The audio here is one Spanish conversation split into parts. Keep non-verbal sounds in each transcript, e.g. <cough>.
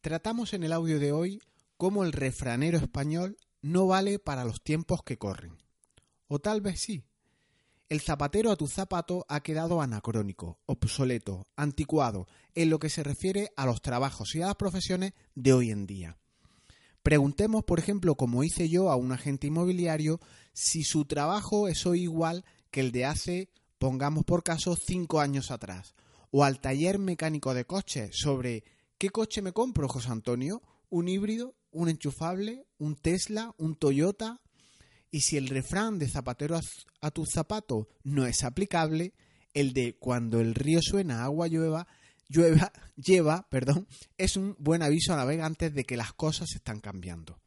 Tratamos en el audio de hoy cómo el refranero español no vale para los tiempos que corren. O tal vez sí. El zapatero a tu zapato ha quedado anacrónico, obsoleto, anticuado, en lo que se refiere a los trabajos y a las profesiones de hoy en día. Preguntemos, por ejemplo, como hice yo a un agente inmobiliario, si su trabajo es hoy igual que el de hace, pongamos por caso, cinco años atrás, o al taller mecánico de coches sobre ¿qué coche me compro, José Antonio? ¿Un híbrido? ¿Un enchufable? ¿Un Tesla? ¿Un Toyota? Y si el refrán de zapatero a tu zapato no es aplicable, el de cuando el río suena, agua llueva, llueva, <laughs> lleva, perdón, es un buen aviso a navegantes de que las cosas están cambiando.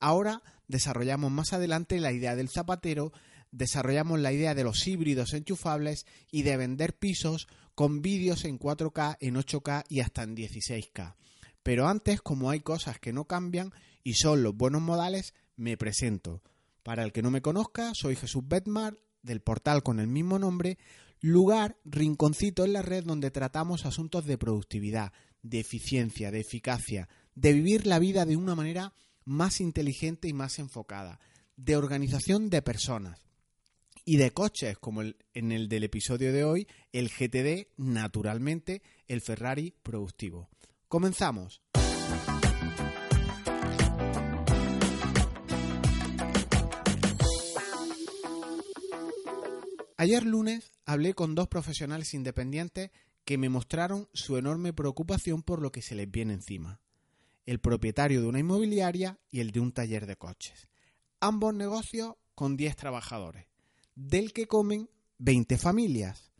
Ahora desarrollamos más adelante la idea del zapatero, desarrollamos la idea de los híbridos enchufables y de vender pisos con vídeos en 4K, en 8K y hasta en 16K. Pero antes, como hay cosas que no cambian y son los buenos modales, me presento. Para el que no me conozca, soy Jesús Betmar, del portal con el mismo nombre, lugar, rinconcito en la red donde tratamos asuntos de productividad, de eficiencia, de eficacia, de vivir la vida de una manera más inteligente y más enfocada, de organización de personas, y de coches, como en el del episodio de hoy, el GTD, naturalmente, el Ferrari productivo. Comenzamos. Ayer lunes hablé con dos profesionales independientes que me mostraron su enorme preocupación por lo que se les viene encima. El propietario de una inmobiliaria y el de un taller de coches. Ambos negocios con 10 trabajadores del que comen 20 familias.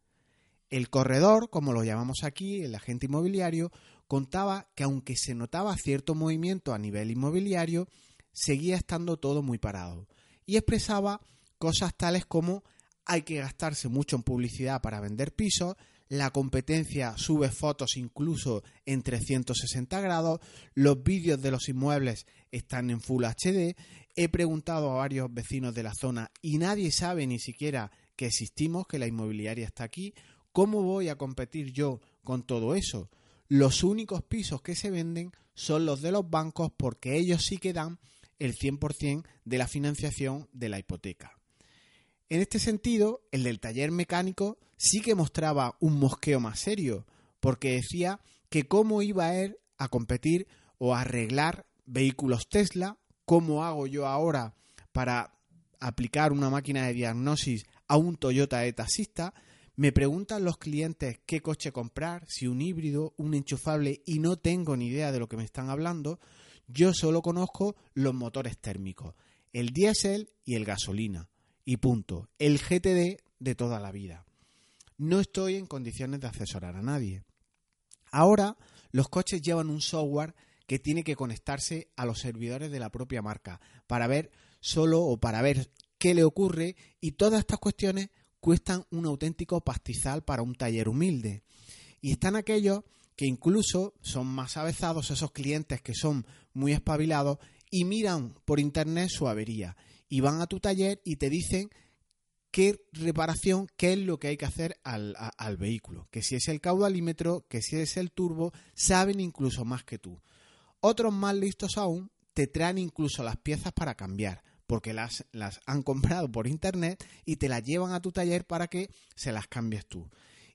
El corredor, como lo llamamos aquí, el agente inmobiliario, contaba que aunque se notaba cierto movimiento a nivel inmobiliario, seguía estando todo muy parado y expresaba cosas tales como hay que gastarse mucho en publicidad para vender pisos, la competencia sube fotos incluso en 360 grados, los vídeos de los inmuebles están en Full HD, he preguntado a varios vecinos de la zona y nadie sabe ni siquiera que existimos, que la inmobiliaria está aquí, ¿cómo voy a competir yo con todo eso? Los únicos pisos que se venden son los de los bancos porque ellos sí que dan el 100% de la financiación de la hipoteca. En este sentido, el del taller mecánico sí que mostraba un mosqueo más serio, porque decía que cómo iba a a competir o a arreglar vehículos Tesla, cómo hago yo ahora para aplicar una máquina de diagnosis a un Toyota de taxista, me preguntan los clientes qué coche comprar, si un híbrido, un enchufable, y no tengo ni idea de lo que me están hablando, yo solo conozco los motores térmicos, el diésel y el gasolina y punto. El GTD de toda la vida. No estoy en condiciones de asesorar a nadie. Ahora los coches llevan un software que tiene que conectarse a los servidores de la propia marca para ver solo o para ver qué le ocurre y todas estas cuestiones cuestan un auténtico pastizal para un taller humilde. Y están aquellos que incluso son más avezados, esos clientes que son muy espabilados y miran por internet su avería y van a tu taller y te dicen qué reparación, qué es lo que hay que hacer al, al, vehículo. Que si es el caudalímetro, que si es el turbo, saben incluso más que tú. Otros más listos aún te traen incluso las piezas para cambiar, porque las, han comprado por internet y te las llevan a tu taller para que se las cambies tú.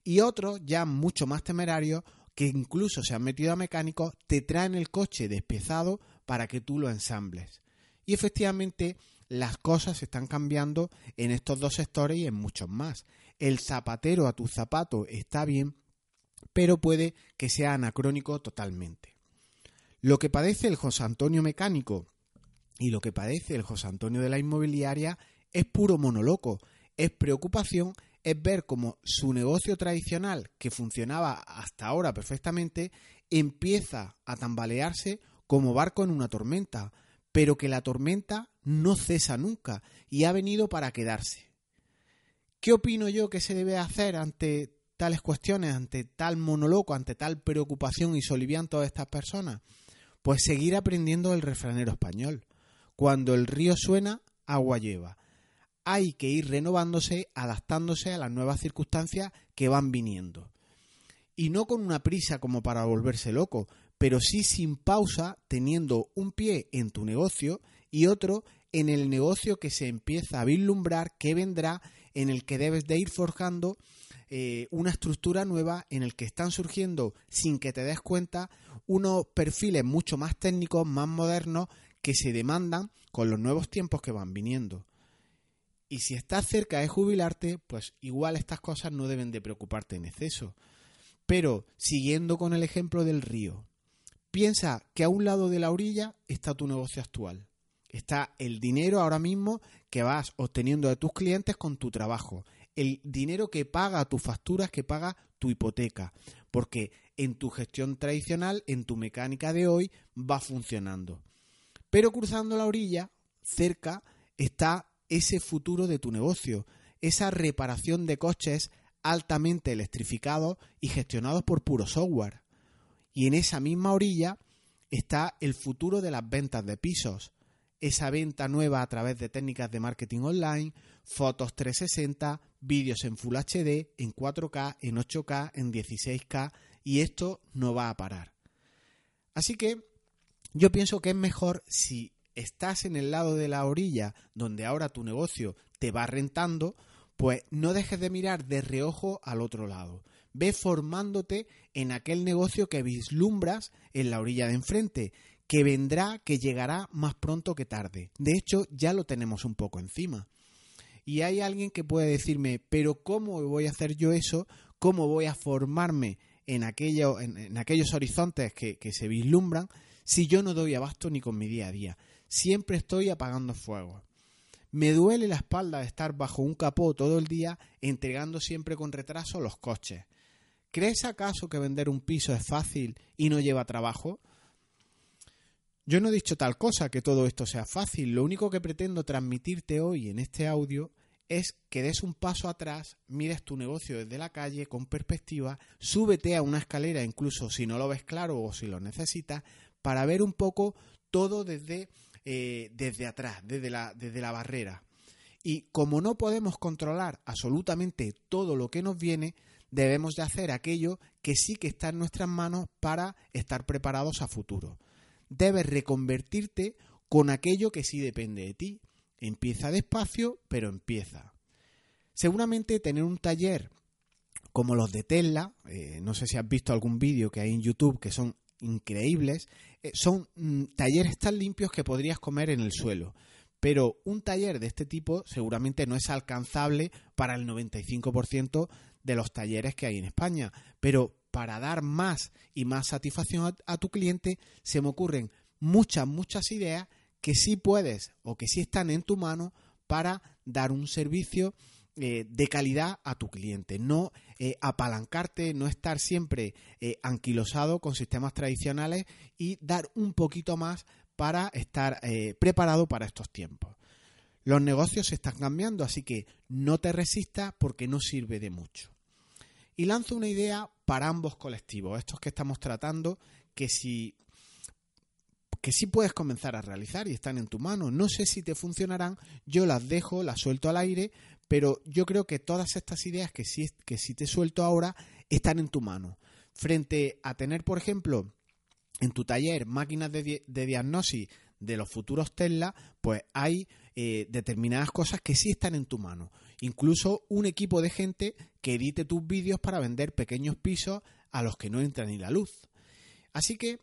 Y otros, ya mucho más temerarios, que incluso se han metido a mecánicos, te traen el coche despiezado para que tú lo ensambles. Y efectivamente, las cosas están cambiando en estos dos sectores y en muchos más. El zapatero a tu zapato está bien, pero puede que sea anacrónico totalmente. Lo que padece el José Antonio mecánico y lo que padece el José Antonio de la inmobiliaria es puro monoloco, es preocupación, es ver cómo su negocio tradicional, que funcionaba hasta ahora perfectamente, empieza a tambalearse como barco en una tormenta, pero que la tormenta no cesa nunca y ha venido para quedarse. ¿Qué opino yo que se debe hacer ante tales cuestiones, ante tal monoloco, ante tal preocupación y solivianto de estas personas? Pues seguir aprendiendo el refranero español. Cuando el río suena, agua lleva. Hay que ir renovándose, adaptándose a las nuevas circunstancias que van viniendo. y no con una prisa como para volverse loco, pero sí sin pausa, teniendo un pie en tu negocio y otro en el negocio que se empieza a vislumbrar, que vendrá, en el que debes de ir forjando eh, una estructura nueva en el que están surgiendo, sin que te des cuenta, unos perfiles mucho más técnicos, más modernos, que se demandan con los nuevos tiempos que van viniendo. Y si estás cerca de jubilarte, pues igual estas cosas no deben de preocuparte en exceso. Pero, siguiendo con el ejemplo del río, piensa que a un lado de la orilla está tu negocio actual. Está el dinero ahora mismo que vas obteniendo de tus clientes con tu trabajo. El dinero que paga tus facturas, que paga tu hipoteca. Porque en tu gestión tradicional, en tu mecánica de hoy, va funcionando. Pero cruzando la orilla, cerca, está ese futuro de tu negocio, esa reparación de coches altamente electrificados y gestionados por puro software. Y en esa misma orilla está el futuro de las ventas de pisos, esa venta nueva a través de técnicas de marketing online, fotos 360, vídeos en Full HD, en 4K, en 8K, en 16K, y esto no va a parar. Así que yo pienso que es mejor si estás en el lado de la orilla donde ahora tu negocio te va rentando, pues no dejes de mirar de reojo al otro lado. Ve formándote en aquel negocio que vislumbras en la orilla de enfrente, que vendrá, que llegará más pronto que tarde. De hecho, ya lo tenemos un poco encima. Y hay alguien que puede decirme, pero ¿cómo voy a hacer yo eso? ¿Cómo voy a formarme en, en, aquellos horizontes que, que se vislumbran si yo no doy abasto ni con mi día a día? Siempre estoy apagando fuego. Me duele la espalda de estar bajo un capó todo el día entregando siempre con retraso los coches. ¿Crees acaso que vender un piso es fácil y no lleva trabajo? Yo no he dicho tal cosa, que todo esto sea fácil. Lo único que pretendo transmitirte hoy en este audio es que des un paso atrás, mires tu negocio desde la calle con perspectiva, súbete a una escalera incluso si no lo ves claro o si lo necesitas, para ver un poco todo desde eh, desde atrás, desde la, desde la barrera. Y como no podemos controlar absolutamente todo lo que nos viene, debemos de hacer aquello que sí que está en nuestras manos para estar preparados a futuro. Debes reconvertirte con aquello que sí depende de ti. Empieza despacio, pero empieza. Seguramente tener un taller como los de Tesla, eh, no sé si has visto algún vídeo que hay en YouTube que son increíbles, eh, son mm, talleres tan limpios que podrías comer en el suelo. Pero un taller de este tipo seguramente no es alcanzable para el 95% de los talleres que hay en España. Pero para dar más y más satisfacción a, tu cliente, se me ocurren muchas, muchas ideas que sí puedes o que sí están en tu mano para dar un servicio eh, de calidad a tu cliente, no eh, apalancarte, no estar siempre eh, anquilosado con sistemas tradicionales y dar un poquito más para estar preparado para estos tiempos. Los negocios se están cambiando, así que no te resistas porque no sirve de mucho. Y lanzo una idea para ambos colectivos, estos que estamos tratando, que si que sí puedes comenzar a realizar y están en tu mano. No sé si te funcionarán, yo las dejo, las suelto al aire, pero yo creo que todas estas ideas que sí, que te suelto ahora están en tu mano. Frente a tener, por ejemplo, en tu taller máquinas de, diagnosis de los futuros Tesla, pues hay eh, determinadas cosas que sí están en tu mano. Incluso un equipo de gente que edite tus vídeos para vender pequeños pisos a los que no entra ni la luz. Así que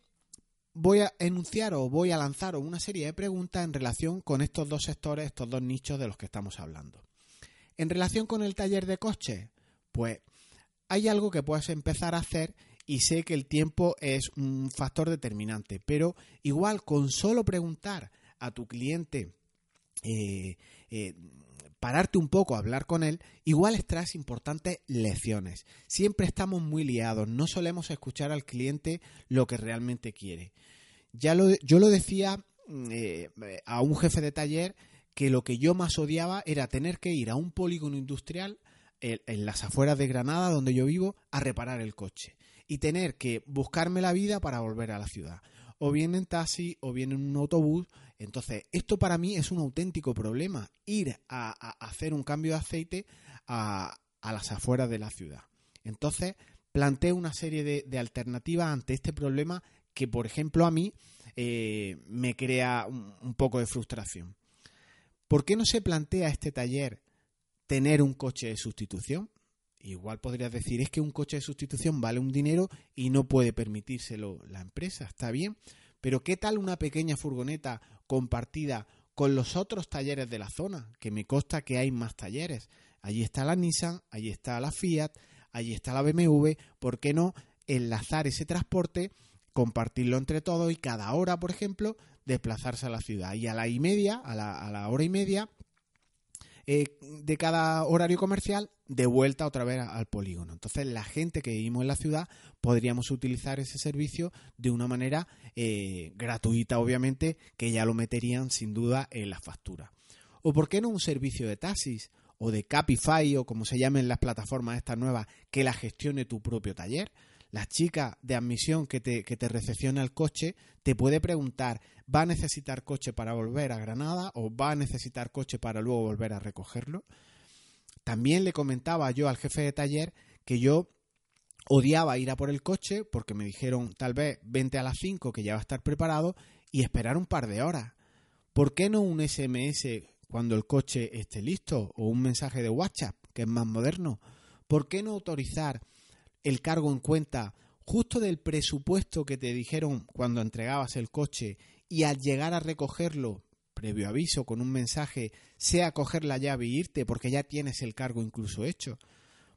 voy a enunciar o voy a lanzar una serie de preguntas en relación con estos dos sectores, estos dos nichos de los que estamos hablando. En relación con el taller de coches, pues hay algo que puedes empezar a hacer y sé que el tiempo es un factor determinante, pero igual con solo preguntar a tu cliente, eh, eh, pararte un poco a hablar con él, igual extraes importantes lecciones. Siempre estamos muy liados, no solemos escuchar al cliente lo que realmente quiere. Ya lo, yo lo decía mm, eh, a un jefe de taller que lo que yo más odiaba era tener que ir a un polígono industrial en, las afueras de Granada, donde yo vivo, a reparar el coche y tener que buscarme la vida para volver a la ciudad. O bien en taxi o bien en un autobús. Entonces, esto para mí es un auténtico problema, ir a, hacer un cambio de aceite a, a las afueras de la ciudad. Entonces, planteo una serie de, alternativas ante este problema que, por ejemplo, a mí eh, me crea un, poco de frustración. ¿Por qué no se plantea este taller tener un coche de sustitución? Igual podrías decir, es que un coche de sustitución vale un dinero y no puede permitírselo la empresa, está bien, pero ¿qué tal una pequeña furgoneta compartida con los otros talleres de la zona? Que me consta que hay más talleres. Allí está la Nissan, allí está la Fiat, allí está la BMW, ¿por qué no enlazar ese transporte, compartirlo entre todos y cada hora, por ejemplo, desplazarse a la ciudad? Y a la y media, a la, a la hora y media, eh, de cada horario comercial de vuelta otra vez al polígono. Entonces, la gente que vivimos en la ciudad podríamos utilizar ese servicio de una manera eh, gratuita, obviamente, que ya lo meterían sin duda en la factura. ¿O por qué no un servicio de taxis o de Capify o como se llamen las plataformas estas nuevas que la gestione tu propio taller? La chica de admisión que te, que te recepciona el coche te puede preguntar, ¿va a necesitar coche para volver a Granada o va a necesitar coche para luego volver a recogerlo? También le comentaba yo al jefe de taller que yo odiaba ir a por el coche porque me dijeron tal vez vente a las 5 que ya va a estar preparado y esperar un par de horas. ¿Por qué no un SMS cuando el coche esté listo o un mensaje de WhatsApp que es más moderno? ¿Por qué no autorizar el cargo en cuenta justo del presupuesto que te dijeron cuando entregabas el coche y al llegar a recogerlo, previo aviso con un mensaje, sea coger la llave y irte porque ya tienes el cargo incluso hecho.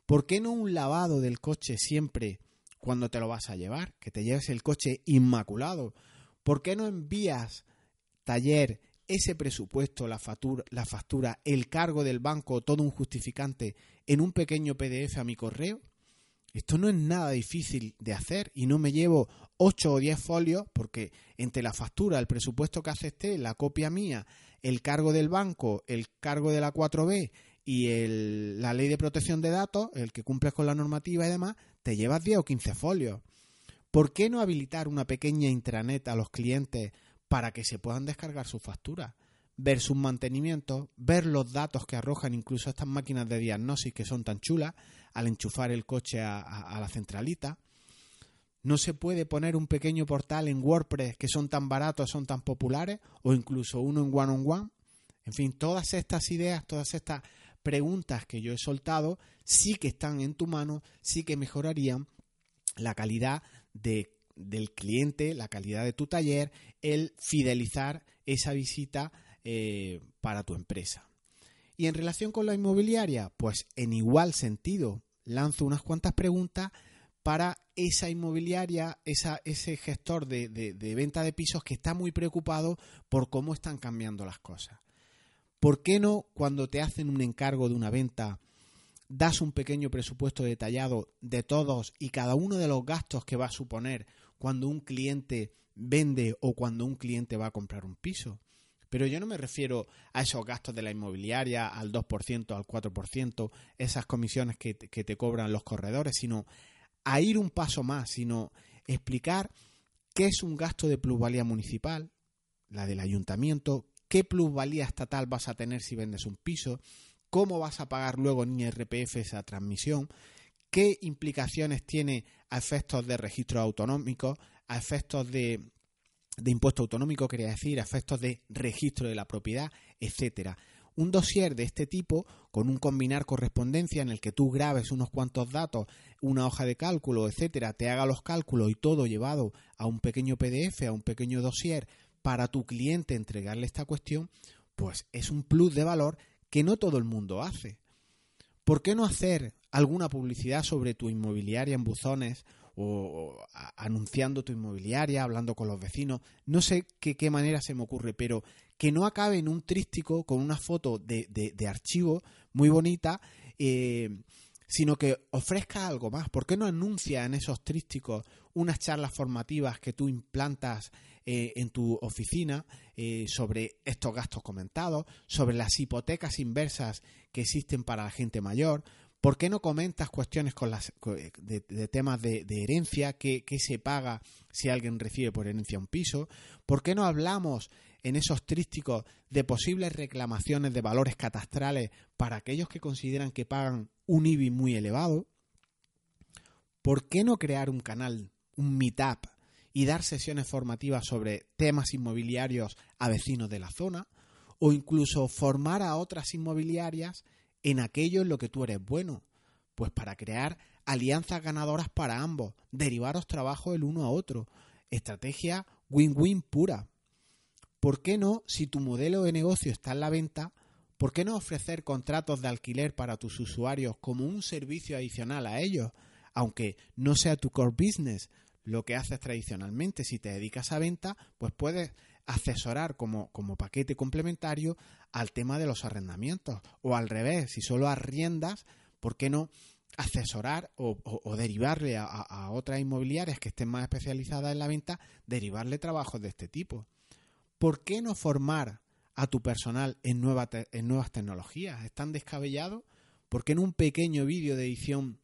¿Por qué no un lavado del coche siempre cuando te lo vas a llevar? Que te lleves el coche inmaculado. ¿Por qué no envías taller ese presupuesto, la factura, la factura, el cargo del banco, todo un justificante en un pequeño PDF a mi correo? Esto no es nada difícil de hacer y no me llevo 8 o 10 folios porque entre la factura, el presupuesto que acepté, la copia mía, el cargo del banco, el cargo de la 4B y la ley de protección de datos, el que cumples con la normativa y demás, te llevas 10 o 15 folios. ¿Por qué no habilitar una pequeña intranet a los clientes para que se puedan descargar sus facturas? Ver sus mantenimientos, ver los datos que arrojan incluso estas máquinas de diagnosis que son tan chulas al enchufar el coche a, la centralita. No se puede poner un pequeño portal en WordPress que son tan baratos, son tan populares, o incluso uno en One on One. En fin, todas estas ideas, todas estas preguntas que yo he soltado, sí que están en tu mano, sí que mejorarían la calidad de, del cliente, la calidad de tu taller, el fidelizar esa visita eh, para tu empresa. Y en relación con la inmobiliaria, pues en igual sentido, lanzo unas cuantas preguntas para esa inmobiliaria, esa, ese gestor de, de, venta de pisos que está muy preocupado por cómo están cambiando las cosas. ¿Por qué no cuando te hacen un encargo de una venta das un pequeño presupuesto detallado de todos y cada uno de los gastos que va a suponer cuando un cliente vende o cuando un cliente va a comprar un piso? Pero yo no me refiero a esos gastos de la inmobiliaria, al 2%, al 4%, esas comisiones que, te cobran los corredores, sino a ir un paso más, sino explicar qué es un gasto de plusvalía municipal, la del ayuntamiento, qué plusvalía estatal vas a tener si vendes un piso, cómo vas a pagar luego en IRPF esa transmisión, qué implicaciones tiene a efectos de registro autonómico, a efectos de de impuesto autonómico, quería decir, efectos de registro de la propiedad, etcétera. Un dossier de este tipo, con un combinar correspondencia en el que tú grabes unos cuantos datos, una hoja de cálculo, etcétera, te haga los cálculos y todo llevado a un pequeño PDF, a un pequeño dossier, para tu cliente entregarle esta cuestión, pues es un plus de valor que no todo el mundo hace. ¿Por qué no hacer alguna publicidad sobre tu inmobiliaria en buzones o, anunciando tu inmobiliaria, hablando con los vecinos, no sé qué, qué manera se me ocurre, pero que no acabe en un trístico con una foto de, de, archivo muy bonita, eh, sino que ofrezca algo más. ¿Por qué no anuncia en esos trísticos unas charlas formativas que tú implantas eh, en tu oficina eh, sobre estos gastos comentados, sobre las hipotecas inversas que existen para la gente mayor? ¿Por qué no comentas cuestiones con las, de, temas de, herencia? ¿qué, se paga si alguien recibe por herencia un piso? ¿Por qué no hablamos en esos trísticos de posibles reclamaciones de valores catastrales para aquellos que consideran que pagan un IBI muy elevado? ¿por qué no crear un canal, un meetup y dar sesiones formativas sobre temas inmobiliarios a vecinos de la zona? O incluso formar a otras inmobiliarias en aquello en lo que tú eres bueno. Pues para crear alianzas ganadoras para ambos, derivaros trabajo el uno a otro. Estrategia win-win pura. ¿Por qué no, si tu modelo de negocio está en la venta, ¿Por qué no ofrecer contratos de alquiler para tus usuarios como un servicio adicional a ellos? Aunque no sea tu core business, lo que haces tradicionalmente, si te dedicas a venta, pues puedes asesorar como, como paquete complementario al tema de los arrendamientos. O al revés, si solo arriendas, ¿por qué no asesorar o, derivarle a, otras inmobiliarias que estén más especializadas en la venta, derivarle trabajos de este tipo? ¿Por qué no formar a tu personal en, en nuevas tecnologías. ¿Están descabellados? Porque en un pequeño vídeo de edición,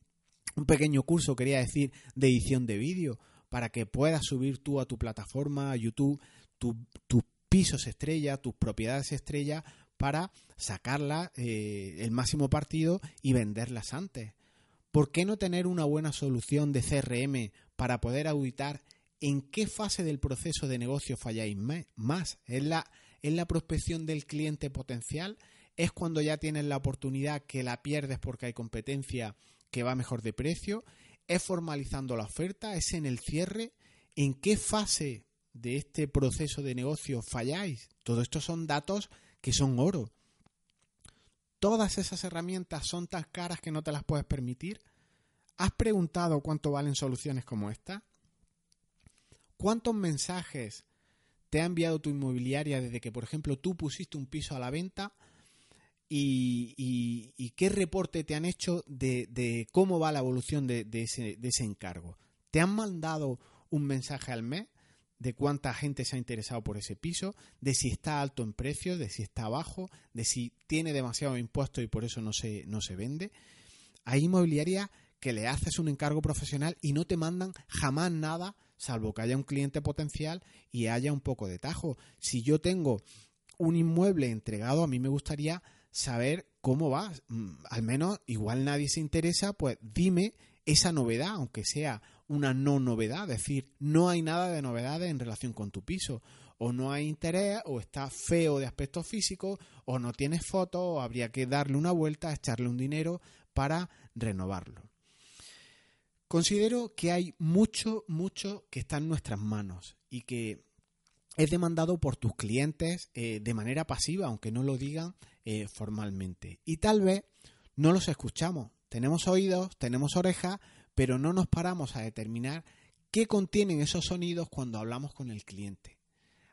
un pequeño curso, quería decir, de edición de vídeo, para que puedas subir tú a tu plataforma, a YouTube, tus pisos estrella, tus propiedades estrella, para sacarlas eh, el máximo partido y venderlas antes. ¿Por qué no tener una buena solución de CRM para poder auditar en qué fase del proceso de negocio falláis más? Es la, en la prospección del cliente potencial, es cuando ya tienes la oportunidad que la pierdes porque hay competencia que va mejor de precio, es formalizando la oferta, es en el cierre, en qué fase de este proceso de negocio falláis. Todo esto son datos que son oro. Todas esas herramientas son tan caras que no te las puedes permitir. ¿Has preguntado cuánto valen soluciones como esta? ¿Cuántos mensajes te ha enviado tu inmobiliaria desde que, por ejemplo, tú pusiste un piso a la venta y, qué reporte te han hecho de, cómo va la evolución de, ese, de ese encargo. ¿Te han mandado un mensaje al mes de cuánta gente se ha interesado por ese piso, de si está alto en precio, de si está bajo, de si tiene demasiado impuesto y por eso no se, no se vende? Hay inmobiliaria que le haces un encargo profesional y no te mandan jamás nada salvo que haya un cliente potencial y haya un poco de tajo. Si yo tengo un inmueble entregado, a mí me gustaría saber cómo va. Mm, al menos, igual nadie se interesa, pues dime esa novedad, aunque sea una no novedad, es decir, no hay nada de novedades en relación con tu piso, o no hay interés, o está feo de aspecto físico, o no tienes fotos, o habría que darle una vuelta, echarle un dinero para renovarlo. Considero que hay mucho, mucho que está en nuestras manos y que es demandado por tus clientes eh, de manera pasiva, aunque no lo digan eh, formalmente. Y tal vez no los escuchamos. Tenemos oídos, tenemos orejas, pero no nos paramos a determinar qué contienen esos sonidos cuando hablamos con el cliente.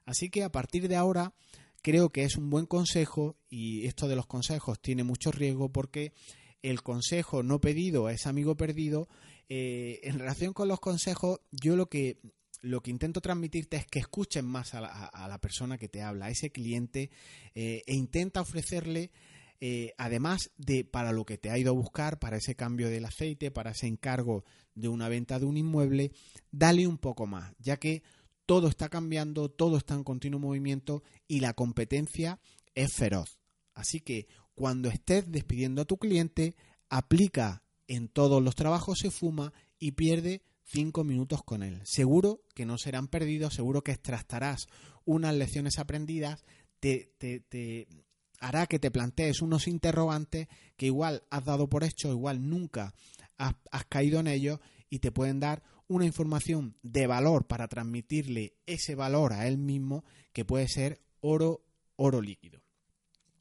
Así que a partir de ahora creo que es un buen consejo y esto de los consejos tiene mucho riesgo porque el consejo no pedido es amigo perdido eh, en relación con los consejos, yo lo que, lo que intento transmitirte es que escuchen más a la, persona que te habla, a ese cliente, eh, e intenta ofrecerle, eh, además de para lo que te ha ido a buscar, para ese cambio del aceite, para ese encargo de una venta de un inmueble, dale un poco más, ya que todo está cambiando, todo está en continuo movimiento y la competencia es feroz. Así que cuando estés despidiendo a tu cliente, aplica en todos los trabajos se fuma y pierde cinco minutos con él. Seguro que no serán perdidos, seguro que extractarás unas lecciones aprendidas, te, te, hará que te plantees unos interrogantes que igual has dado por hecho, igual nunca has, caído en ellos y te pueden dar una información de valor para transmitirle ese valor a él mismo que puede ser oro, oro líquido.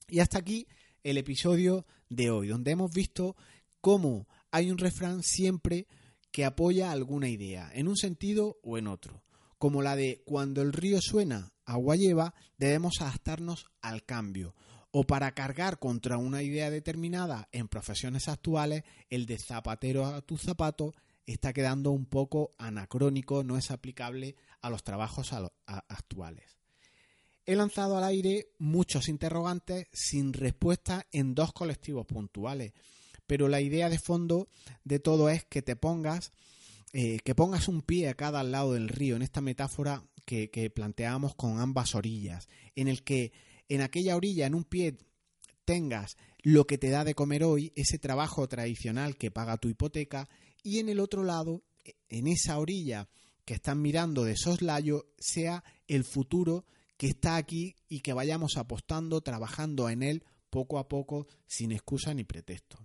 Y hasta aquí el episodio de hoy, donde hemos visto cómo hay un refrán siempre que apoya alguna idea, en un sentido o en otro, como la de cuando el río suena, agua lleva, debemos adaptarnos al cambio, o para cargar contra una idea determinada en profesiones actuales, el de zapatero a tu zapato está quedando un poco anacrónico, no es aplicable a los trabajos actuales. He lanzado al aire muchos interrogantes sin respuesta en dos colectivos puntuales, pero la idea de fondo de todo es que te pongas, eh, que pongas un pie a cada lado del río, en esta metáfora que, planteamos con ambas orillas, en el que en aquella orilla, en un pie, tengas lo que te da de comer hoy, ese trabajo tradicional que paga tu hipoteca, y en el otro lado, en esa orilla que están mirando de soslayo, sea el futuro que está aquí y que vayamos apostando, trabajando en él poco a poco, sin excusa ni pretexto.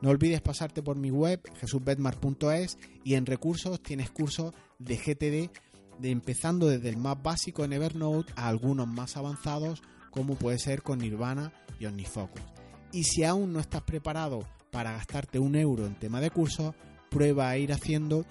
No olvides pasarte por mi web jesusbetmar.es y en recursos tienes cursos de GTD de empezando desde el más básico en Evernote a algunos más avanzados como puede ser con Nirvana y OmniFocus. Y si aún no estás preparado para gastarte un euro en tema de cursos, prueba a ir haciendo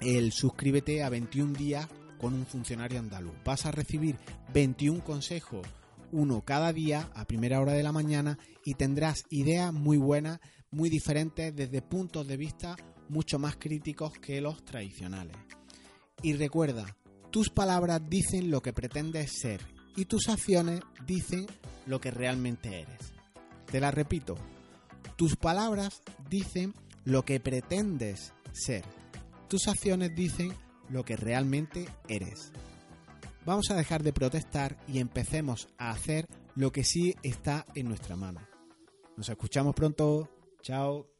el suscríbete a 21 días con un funcionario andaluz. Vas a recibir 21 consejos, uno cada día a primera hora de la mañana y tendrás ideas muy buenas, muy diferentes desde puntos de vista mucho más críticos que los tradicionales. Y recuerda, tus palabras dicen lo que pretendes ser y tus acciones dicen lo que realmente eres. Te la repito, tus palabras dicen lo que pretendes ser. Tus acciones dicen lo que realmente eres. Vamos a dejar de protestar y empecemos a hacer lo que sí está en nuestra mano. Nos escuchamos pronto. Chao.